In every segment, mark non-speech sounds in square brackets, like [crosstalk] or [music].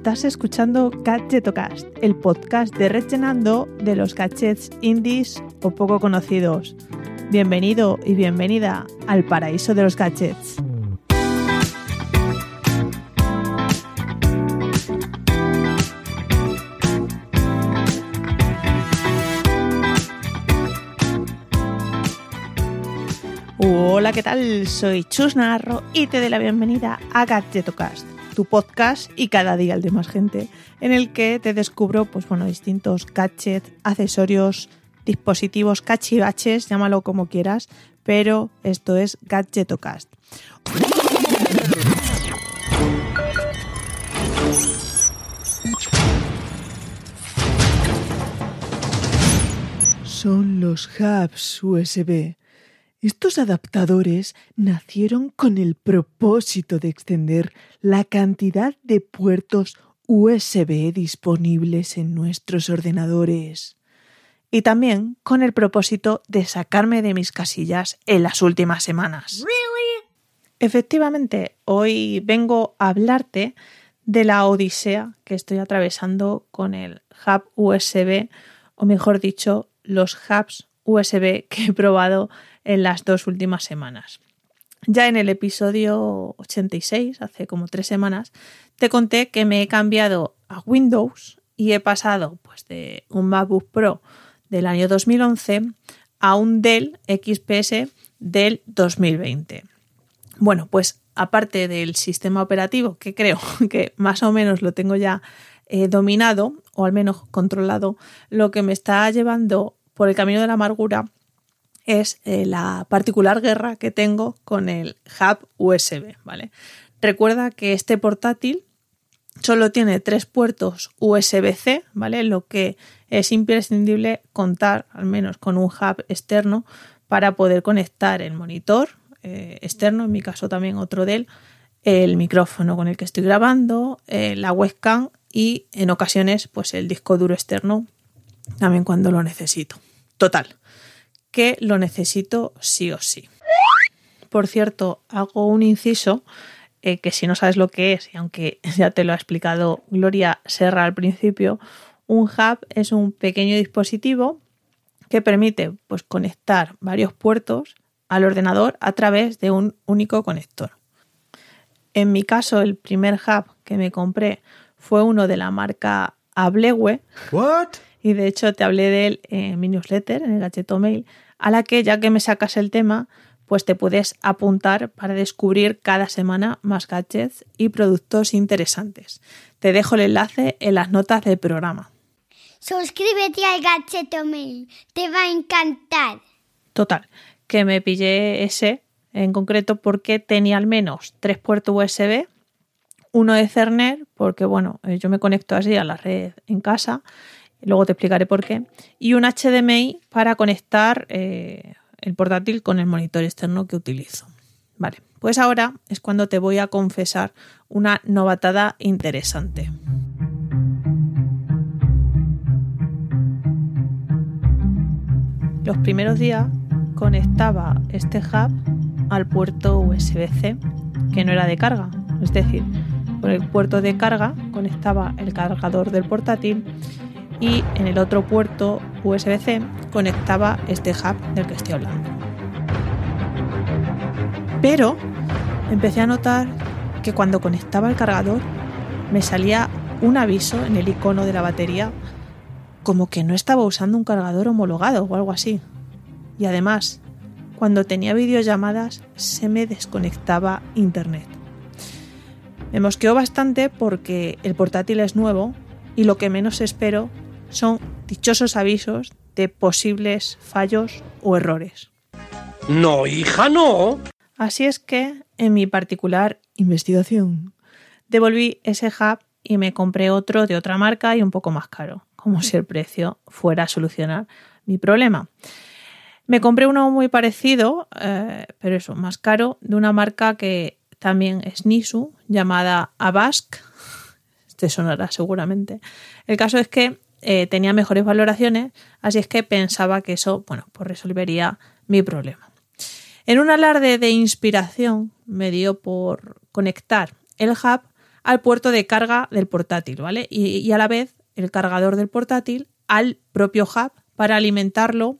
Estás escuchando Gadgetocast, el podcast de Rellenando de los gadgets indies o poco conocidos. Bienvenido y bienvenida al paraíso de los gadgets. Hola, ¿qué tal? Soy Chus Narro y te doy la bienvenida a Gadgetocast, tu podcast y cada día el de más gente, en el que te descubro pues bueno, distintos gadgets, accesorios, dispositivos, cachivaches, llámalo como quieras, pero esto es Gadgetocast. Son los hubs USB estos adaptadores nacieron con el propósito de extender la cantidad de puertos USB disponibles en nuestros ordenadores. Y también con el propósito de sacarme de mis casillas en las últimas semanas. Efectivamente, hoy vengo a hablarte de la odisea que estoy atravesando con el hub USB, o mejor dicho, los hubs USB que he probado en las dos últimas semanas. Ya en el episodio 86, hace como tres semanas, te conté que me he cambiado a Windows y he pasado pues, de un MacBook Pro del año 2011 a un Dell XPS del 2020. Bueno, pues aparte del sistema operativo, que creo [laughs] que más o menos lo tengo ya eh, dominado o al menos controlado, lo que me está llevando por el camino de la amargura es eh, la particular guerra que tengo con el hub USB, ¿vale? Recuerda que este portátil solo tiene tres puertos USB-C, ¿vale? Lo que es imprescindible contar al menos con un hub externo para poder conectar el monitor eh, externo, en mi caso también otro de él, el micrófono con el que estoy grabando, eh, la webcam y en ocasiones pues el disco duro externo también cuando lo necesito. Total, que lo necesito sí o sí. Por cierto, hago un inciso eh, que si no sabes lo que es, y aunque [laughs] ya te lo ha explicado Gloria Serra al principio, un hub es un pequeño dispositivo que permite pues, conectar varios puertos al ordenador a través de un único conector. En mi caso, el primer hub que me compré fue uno de la marca Ablewe. Y de hecho te hablé de él en mi newsletter, en el gacheto mail, a la que ya que me sacas el tema, pues te puedes apuntar para descubrir cada semana más gadgets y productos interesantes. Te dejo el enlace en las notas del programa. Suscríbete al Gacheto Mail, te va a encantar. Total, que me pillé ese en concreto porque tenía al menos tres puertos USB, uno de Cerner, porque bueno, eh, yo me conecto así a la red en casa luego te explicaré por qué, y un HDMI para conectar eh, el portátil con el monitor externo que utilizo. Vale, pues ahora es cuando te voy a confesar una novatada interesante. Los primeros días conectaba este hub al puerto USB-C que no era de carga, es decir, por el puerto de carga conectaba el cargador del portátil y en el otro puerto USB-C conectaba este hub del que estoy hablando. Pero empecé a notar que cuando conectaba el cargador me salía un aviso en el icono de la batería como que no estaba usando un cargador homologado o algo así. Y además, cuando tenía videollamadas se me desconectaba internet. Me mosqueó bastante porque el portátil es nuevo y lo que menos espero son dichosos avisos de posibles fallos o errores. No, hija, no. Así es que, en mi particular investigación, devolví ese hub y me compré otro de otra marca y un poco más caro, como si el precio fuera a solucionar mi problema. Me compré uno muy parecido, eh, pero eso, más caro, de una marca que también es Nisu, llamada Abask. Este sonará seguramente. El caso es que eh, tenía mejores valoraciones, así es que pensaba que eso, bueno, pues resolvería mi problema. En un alarde de inspiración me dio por conectar el hub al puerto de carga del portátil, ¿vale? Y, y a la vez el cargador del portátil al propio hub para alimentarlo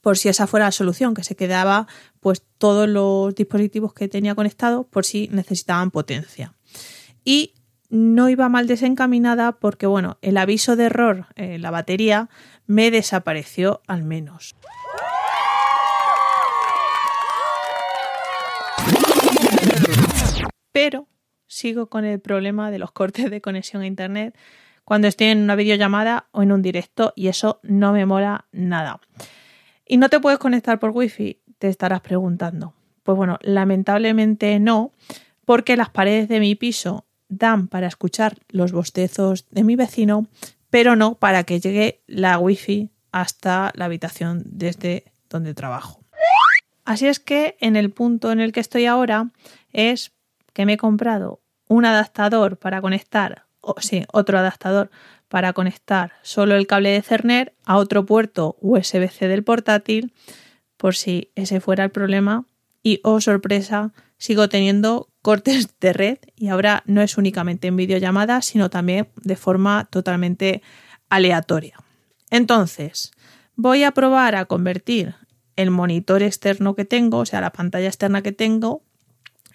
por si esa fuera la solución, que se quedaba pues todos los dispositivos que tenía conectados por si necesitaban potencia. Y no iba mal desencaminada porque, bueno, el aviso de error en la batería me desapareció al menos. Pero sigo con el problema de los cortes de conexión a internet cuando estoy en una videollamada o en un directo y eso no me mola nada. ¿Y no te puedes conectar por wifi? Te estarás preguntando. Pues bueno, lamentablemente no, porque las paredes de mi piso dan para escuchar los bostezos de mi vecino, pero no para que llegue la wifi hasta la habitación desde donde trabajo. Así es que en el punto en el que estoy ahora es que me he comprado un adaptador para conectar, o sí, otro adaptador para conectar solo el cable de Cerner a otro puerto USB-C del portátil, por si ese fuera el problema. Y, oh sorpresa, sigo teniendo cortes de red y ahora no es únicamente en videollamadas, sino también de forma totalmente aleatoria. Entonces, voy a probar a convertir el monitor externo que tengo, o sea, la pantalla externa que tengo,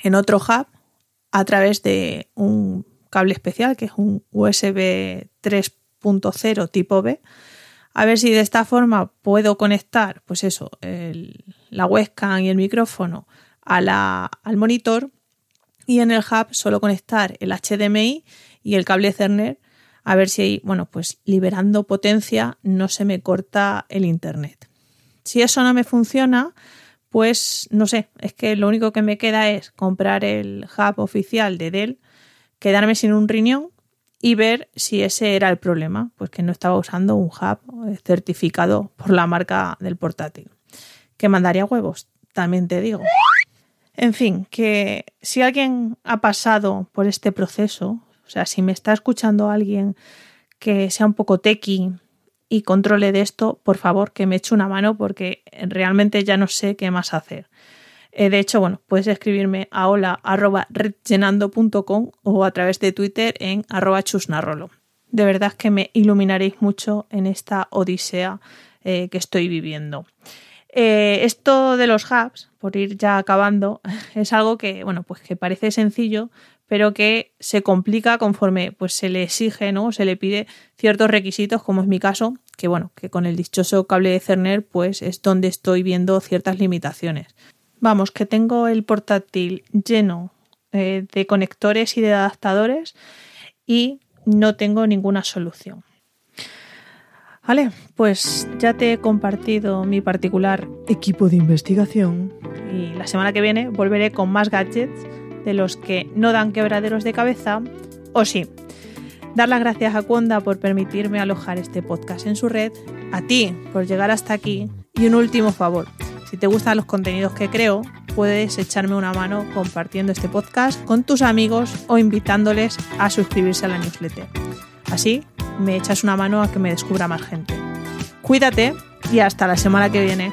en otro hub a través de un cable especial que es un USB 3.0 tipo B. A ver si de esta forma puedo conectar, pues eso, la webcam y el micrófono al monitor y en el hub solo conectar el HDMI y el cable Ethernet a ver si, bueno, pues liberando potencia no se me corta el internet. Si eso no me funciona, pues no sé, es que lo único que me queda es comprar el hub oficial de Dell, quedarme sin un riñón y ver si ese era el problema, pues que no estaba usando un hub certificado por la marca del portátil. Que mandaría huevos, también te digo. En fin, que si alguien ha pasado por este proceso, o sea, si me está escuchando alguien que sea un poco tequi y controle de esto, por favor, que me eche una mano porque realmente ya no sé qué más hacer. Eh, de hecho, bueno, puedes escribirme a hola.redllenando.com o a través de Twitter en arroba chusnarrolo. De verdad que me iluminaréis mucho en esta odisea eh, que estoy viviendo. Eh, esto de los hubs, por ir ya acabando, [laughs] es algo que, bueno, pues que parece sencillo, pero que se complica conforme pues se le exige, ¿no? Se le pide ciertos requisitos, como es mi caso, que bueno, que con el dichoso cable de Cerner, pues es donde estoy viendo ciertas limitaciones. Vamos, que tengo el portátil lleno eh, de conectores y de adaptadores y no tengo ninguna solución. Vale, pues ya te he compartido mi particular equipo de investigación y la semana que viene volveré con más gadgets de los que no dan quebraderos de cabeza o sí. Dar las gracias a Conda por permitirme alojar este podcast en su red, a ti por llegar hasta aquí y un último favor. Si te gustan los contenidos que creo, puedes echarme una mano compartiendo este podcast con tus amigos o invitándoles a suscribirse a la newsletter. Así me echas una mano a que me descubra más gente. Cuídate y hasta la semana que viene.